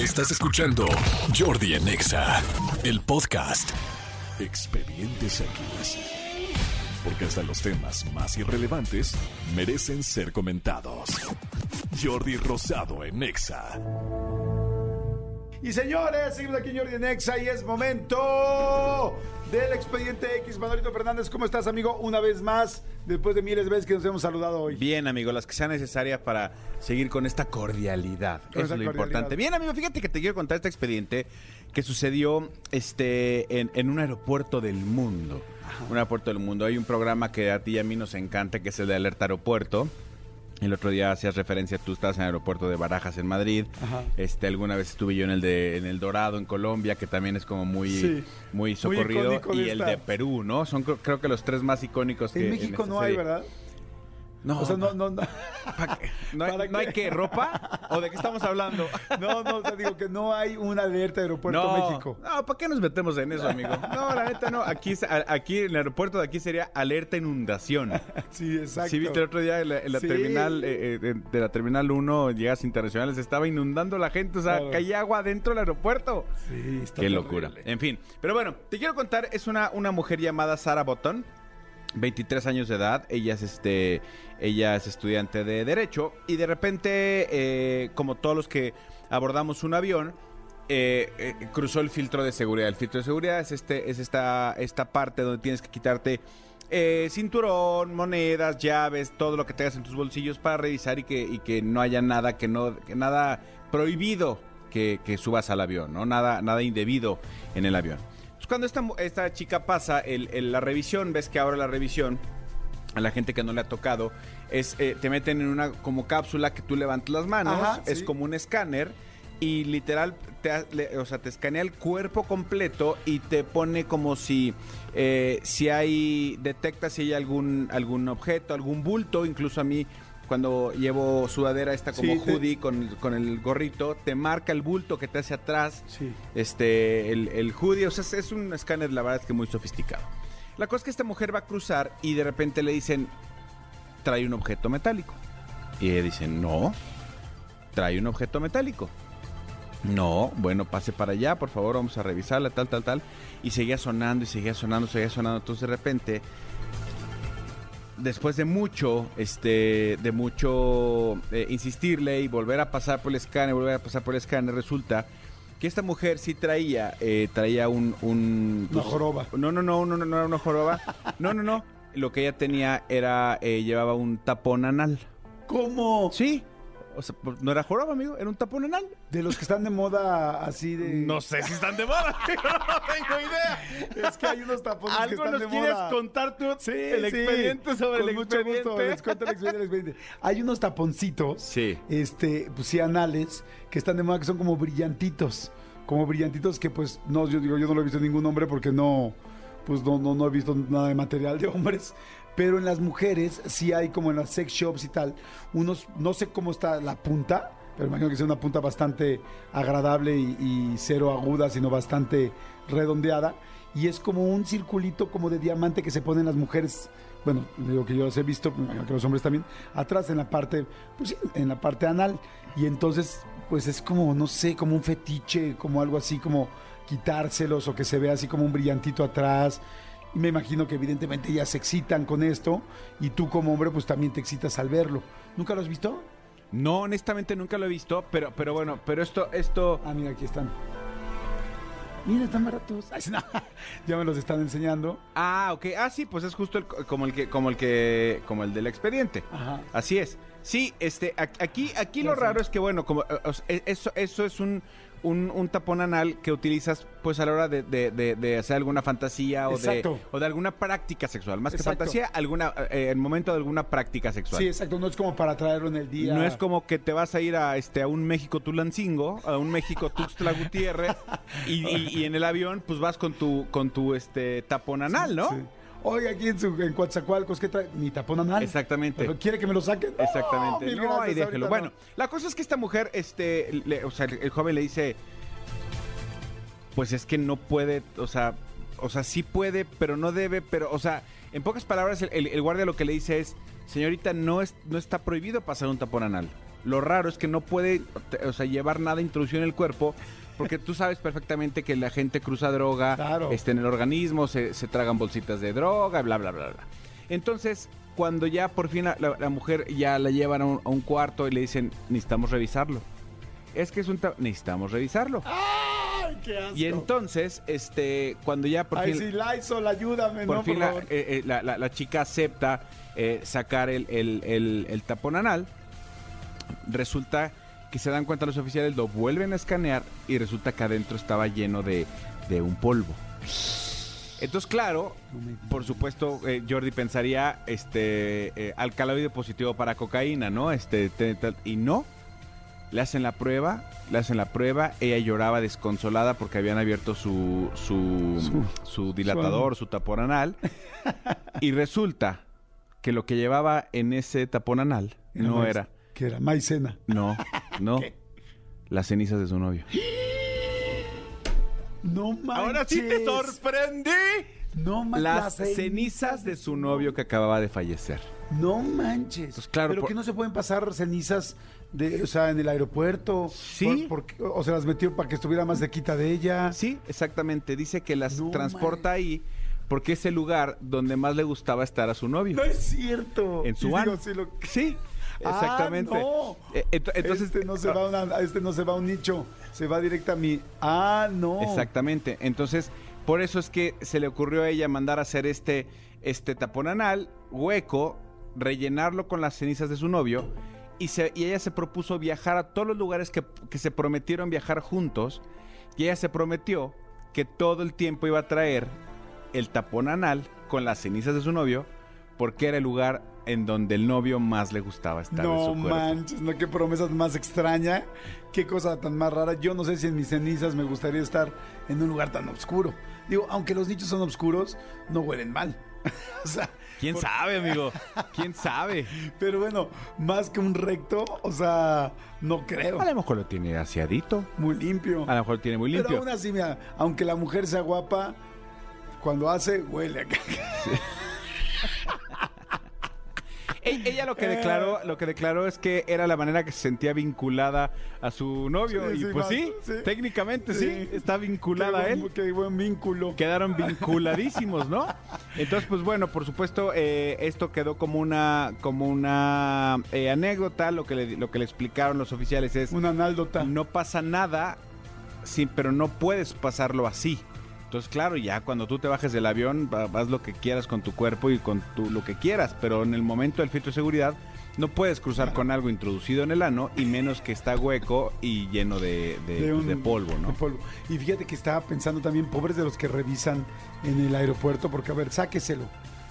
Estás escuchando Jordi en Exa, el podcast. Expedientes X. Porque hasta los temas más irrelevantes merecen ser comentados. Jordi Rosado en Exa. Y señores, seguimos aquí en Jordi Nexa y es momento del expediente X. Manolito Fernández, ¿cómo estás, amigo? Una vez más, después de miles de veces que nos hemos saludado hoy. Bien, amigo, las que sean necesarias para seguir con esta cordialidad. Con Eso es lo cordialidad. importante. Bien, amigo, fíjate que te quiero contar este expediente que sucedió este, en, en un aeropuerto del mundo. Un aeropuerto del mundo. Hay un programa que a ti y a mí nos encanta, que es el de Alerta Aeropuerto. El otro día hacías referencia, tú estás en el aeropuerto de Barajas en Madrid. Ajá. Este, alguna vez estuve yo en el de en el Dorado en Colombia, que también es como muy, Sí. muy socorrido. y el de Perú, ¿no? Son creo, que los tres más icónicos que En México esta no hay. ¿verdad? No, O sea, no, no, no. ¿pa' qué? ¿No hay, ¿Para no hay qué? ¿Ropa? ¿O de qué estamos hablando? No, no, o sea, digo que no hay una alerta de aeropuerto no, México. no, ¿para qué nos metemos en eso, amigo? No, la neta no. Aquí, aquí en el aeropuerto de aquí sería alerta inundación. Sí, exacto. Si viste el otro día en la, en la Sí. terminal, eh, eh, de, la terminal 1, llegas internacionales, estaba inundando la gente, o sea, Claro. caía agua dentro del aeropuerto. Sí, está Qué terrible. locura. En fin, pero bueno, te quiero contar, es una, una mujer llamada Sara Botton, 23 años de edad, ella es este, ella es estudiante de derecho y de repente, eh, como todos los que abordamos un avión, eh, eh, cruzó el filtro de seguridad. El filtro de seguridad es este, es esta, esta parte donde tienes que quitarte eh, cinturón, monedas, llaves, todo lo que tengas en tus bolsillos para revisar y que, y que no haya nada que no, que nada prohibido que, que subas al avión, ¿no? Nada, nada indebido en el avión. Entonces, cuando esta, esta chica pasa el- el- la revisión, ves que ahora la revisión a la gente que no le ha tocado, es eh, te meten en una como cápsula que tú levantas las manos, Ajá, es sí. como un escáner y literal te, le- o sea, te escanea el cuerpo completo y te pone como si eh, si hay detecta si hay algún algún objeto, algún bulto, incluso a mí cuando llevo sudadera esta como Sí, te- hoodie con, con el gorrito, te marca el bulto que te hace atrás Sí. este, el, el hoodie, o sea, es, es un escáner, la verdad es que muy sofisticado. La cosa es que esta mujer va a cruzar y de repente le dicen, trae un objeto metálico. Y ella dice, no, trae un objeto metálico. No, bueno, pase para allá, por favor, vamos a revisarla, tal, tal, tal. Y seguía sonando y seguía sonando, seguía sonando. Entonces de repente, después de mucho, este, de mucho eh, insistirle y volver a pasar por el escáner, volver a pasar por el escáner, resulta que esta mujer sí traía, eh, traía un, un Una joroba. No, no, no, no, no, no era una joroba. No, no, no. Lo que ella tenía era, eh, llevaba un tapón anal. ¿Cómo? Sí. O sea, no era joroba, amigo, era un tapón anal. De los que están de moda así de... sé si están de moda, amigo, no tengo idea. Es que hay unos tapones que ¿Algo están nos de quieres moda. contar tú? Sí, el sí. expediente sobre Con el mucho expediente. gusto, les cuento el expediente, el expediente. Hay unos taponcitos, Sí. este, pues sí, anales, que están de moda, que son como brillantitos. Como brillantitos que pues, no, yo digo, yo no lo he visto en ningún hombre porque no, pues no, no, no he visto nada de material de hombres. Pero en las mujeres sí hay como en las sex shops y tal, unos, no sé cómo está la punta, pero imagino que sea una punta bastante agradable y, y cero aguda, sino bastante redondeada. Y es como un circulito como de diamante que se ponen las mujeres, bueno, digo que yo los he visto, que los hombres también, atrás en la parte, pues en la parte anal. Y entonces, pues es como, no sé, como un fetiche, como algo así, como quitárselos o que se vea así como un brillantito atrás. Y me imagino que evidentemente ellas se excitan con esto y tú como hombre pues también te excitas al verlo. ¿Nunca lo has visto? No, honestamente nunca lo he visto, pero, pero bueno, pero esto, esto, Ah, mira, aquí están. Mira, están baratos. Ay, sí, no, ya me los están enseñando. ah, ok, ah, sí, pues es justo el- como el que, como el que, como el del expediente. Ajá. Así es. Sí, este, aquí, aquí lo Ya raro es que, bueno, como eh, e- eso, eso es un, un, un tapón anal que utilizas, pues, a la hora de, de- de- de hacer alguna fantasía o de, o de alguna práctica sexual. Más que fantasía, alguna, eh, el momento de alguna práctica sexual. Sí, exacto. No es como para traerlo en el día. No es como que te vas a ir a este a un México Tulancingo, a un México Tuxtla Gutiérrez y, y- y en el avión pues vas con tu con tu este tapón anal, ¿no? Sí. Oye, aquí en, su, en Coatzacoalcos, ¿qué trae? Mi tapón anal. Exactamente. ¿Pero ¿Quiere que me lo saquen? Exactamente. No, gracias, ahí déjelo. Bueno, no. la cosa es que esta mujer, este, le- o sea, el, el joven le dice, pues es que no puede, o sea, o sea, sí puede, pero no debe, pero, o sea, en pocas palabras, el, el- el guardia lo que le dice es, señorita, no es, no está prohibido pasar un tapón anal. Lo raro es que no puede, o sea, llevar nada introducido en el cuerpo. Porque tú sabes perfectamente que la gente cruza droga Claro. este, en el organismo, se, se tragan bolsitas de droga, bla, bla, bla, bla. Entonces, cuando ya por fin la, la- la mujer ya la llevan a un, a un cuarto y le dicen, necesitamos revisarlo. Es que es un... ta- Necesitamos revisarlo. ¡Ay, qué asco! Y entonces, este, cuando ya por Ay, fin... Lysol, ayúdame, Por no, fin por la, favor. eh, eh, la- la- la chica acepta eh, sacar el, el- el- el tapón anal. Resulta que se dan cuenta los oficiales, lo vuelven a escanear y resulta que adentro estaba lleno de, de un polvo. Entonces, claro, No por supuesto, eh, Jordi pensaría este eh, alcaloide positivo para cocaína, ¿no? Este te- te- y no. Le hacen la prueba, le hacen la prueba, ella lloraba desconsolada porque habían abierto su su, Su- su dilatador, su tapón anal. y resulta que lo que llevaba en ese tapón anal no maíz- era, Que era maicena. no, no, ¿Qué? las cenizas de su novio. No manches. Ahora sí te sorprendí. No manches. Las cenizas de su novio que acababa de fallecer. No manches. Pues claro, Pero por- que no se pueden pasar cenizas de, o sea, en el aeropuerto. Sí. Por- porque- o se las metió para que estuviera más cerquita de ella. Sí, exactamente. Dice que las No transporta ahí porque es el lugar donde más le gustaba estar a su novio. No es cierto. En su digo, sí, lo- Sí, exactamente. Ah, no. Eh, ent- entonces, este no se va a una- este no se va a un nicho, se va directa a mí. Ah, no. Exactamente. Entonces, por eso es que se le ocurrió a ella mandar a hacer este, este tapón anal, hueco, rellenarlo con las cenizas de su novio. Y, se- y ella se propuso viajar a todos los lugares que, que se prometieron viajar juntos. Y ella se prometió que todo el tiempo iba a traer el tapón anal con las cenizas de su novio, porque era el lugar en donde el novio más le gustaba estar de No su cuerpo. manches, no qué promesa más extraña, qué cosa tan más rara. Yo no sé si en mis cenizas me gustaría estar en un lugar tan oscuro. Digo, aunque los nichos son oscuros, no huelen mal. o sea, ¿Quién sabe, amigo? ¿Quién sabe? pero bueno, más que un recto, o sea, no creo. A lo mejor lo tiene aseadito. Muy limpio. A lo mejor lo tiene muy Pero limpio. aún así, mira, aunque la mujer sea guapa, cuando hace, huele a caca. E- Ella lo que declaró, lo que declaró es que era la manera que se sentía vinculada a su novio. Sí, y sí, pues sí, sí. técnicamente sí, está vinculada a Qué él. buen vínculo. Quedaron vinculadísimos, ¿no? Entonces, pues bueno, por supuesto, eh, esto quedó como una, como una eh, anécdota. Lo que, le, lo que le explicaron los oficiales es Una anécdota. no pasa nada, sí, pero no puedes pasarlo así. Entonces, claro, ya cuando tú te bajes del avión, va- vas lo que quieras con tu cuerpo y con tu, lo que quieras, pero en el momento del filtro de seguridad no puedes cruzar con algo introducido en el ano y menos que está hueco y lleno de, de- de, pues, un- de polvo, ¿no? polvo. Y fíjate que estaba pensando también, pobres de los que revisan en el aeropuerto, porque a ver, sáqueselo.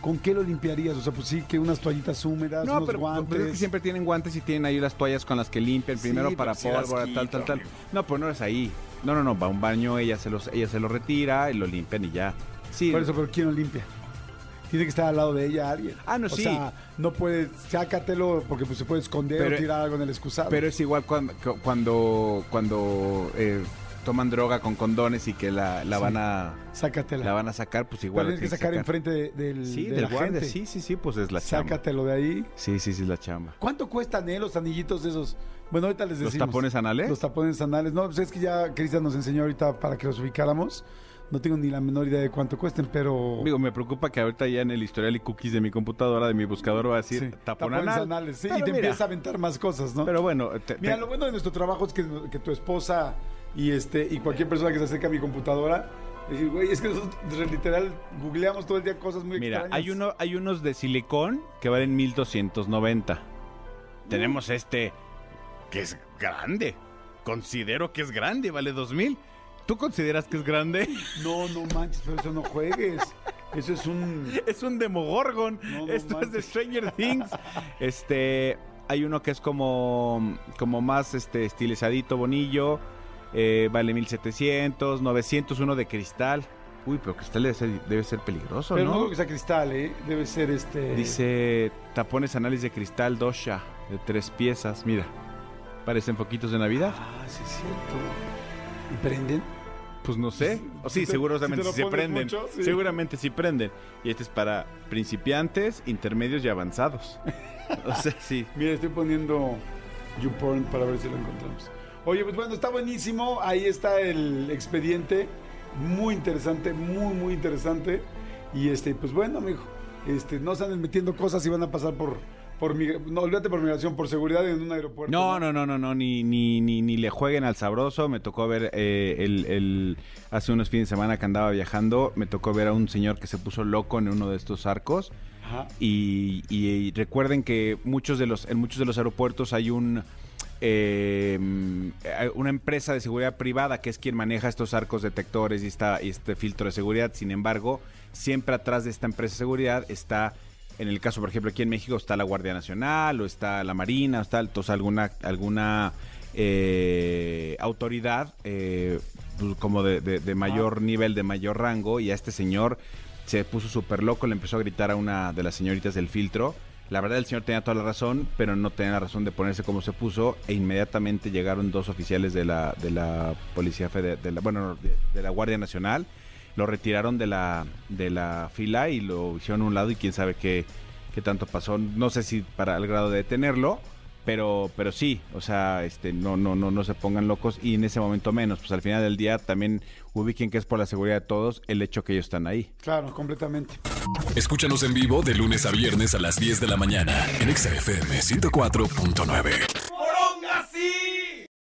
¿Con qué lo limpiarías? O sea, pues sí, que unas toallitas húmedas, No, unos pero guantes. pues, es que siempre tienen guantes y tienen ahí las toallas con las que limpian primero Sí, para pero pólvora, tal, tal, tal. No, pues no es ahí. No, no, no, va a un baño, ella se los, ella se lo retira lo limpian y ya. Sí, Por eso, pero ¿quién lo limpia? Tiene que estar al lado de ella alguien. Ah, no, o sí. sea, no puedes, sácatelo porque pues, se puede esconder Pero- o tirar algo en el excusado. Pero es igual cuando cuando, cuando eh, toman droga con condones y que la, la Sí. van a Sácatela. la van a sacar, pues igual la tienes que sacar enfrente de- del, Sí, de del la guardia. gente. Sí, sí, sí, pues es la chamba. Sácatelo de ahí. Sí, sí, sí, es la chamba. ¿Cuánto cuestan eh, los anillitos de esos? Bueno, ahorita les ¿Los decimos. tapones anales? Los tapones anales. No, pues es que ya Cristian nos enseñó ahorita para que los ubicáramos. No tengo ni la menor idea de cuánto cuesten, pero... Digo, me preocupa que ahorita ya en el historial y cookies de mi computadora, de mi buscador, va a decir Sí, tapón tapones anal. anales, sí, y te mira, empieza a aventar más cosas, ¿no? Pero bueno, te- Mira, te- lo bueno de nuestro trabajo es que, que tu esposa y este y cualquier persona que se acerque a mi computadora, decir, güey, es que nosotros literal googleamos todo el día cosas muy Mira, extrañas. hay, uno, hay unos de silicón que valen 1290. Tenemos este que es grande. Considero que es grande, vale 2000. ¿Tú consideras que es grande? No, no manches, pero eso no juegues. Eso es un... es un Demogorgon. No, no Esto es de. Stranger Things. Este, hay uno que es como, como más este, estilizadito, bonillo. eh, vale 1700, 900, uno de cristal. Uy, pero cristal debe ser, debe ser peligroso, Pero no ¿no? creo que sea cristal, ¿eh? Debe ser este... Dice tapones anales de cristal Dosha de tres piezas. Mira, parecen poquitos de Navidad. Ah, sí es cierto. ¿Y prenden? Pues no sé. O sí, seguramente si sí se prenden. mucho, sí. Seguramente sí prenden. Y este es para principiantes, intermedios y avanzados. o sea, sí. Mira, estoy poniendo YouPorn para ver si lo encontramos. Oye, pues bueno, está buenísimo. Ahí está el expediente. Muy interesante, muy, muy interesante. Y este, pues bueno, amigo, este, no se anden metiendo cosas y van a pasar por, por no, olvídate por migración, por seguridad en un aeropuerto. No, no, no, no, no, ni, ni, ni, ni le jueguen al sabroso. Me tocó ver eh, el, el- hace unos fines de semana que andaba viajando, me tocó ver a un señor que se puso loco en uno de estos arcos. Ajá. Y, y recuerden que muchos de los, en muchos de los aeropuertos hay un eh, una empresa de seguridad privada que es quien maneja estos arcos detectores y, esta, y este filtro de seguridad. Sin embargo, siempre atrás de esta empresa de seguridad está, en el caso, por ejemplo, aquí en México está la Guardia Nacional o está la Marina o está entonces, alguna, alguna eh, autoridad eh, pues, como de, de- de mayor nivel, de mayor rango y a este señor se puso súper loco, le empezó a gritar a una de las señoritas del filtro. La verdad el señor tenía toda la razón, pero no tenía la razón de ponerse como se puso e inmediatamente llegaron dos oficiales de la, de la Policía Federal, de la, bueno, de la Guardia Nacional, lo retiraron de la, de la fila y lo hicieron a un lado y quién sabe qué, qué tanto pasó. No sé si para el grado de detenerlo, pero, pero sí, o sea, este, no, no, no, no se pongan locos y en ese momento menos. Pues al final del día también ubiquen que es por la seguridad de todos el hecho que ellos están ahí. Claro, completamente. Escúchanos en vivo de lunes a viernes a las 10 de la mañana en Exa FM 104.9.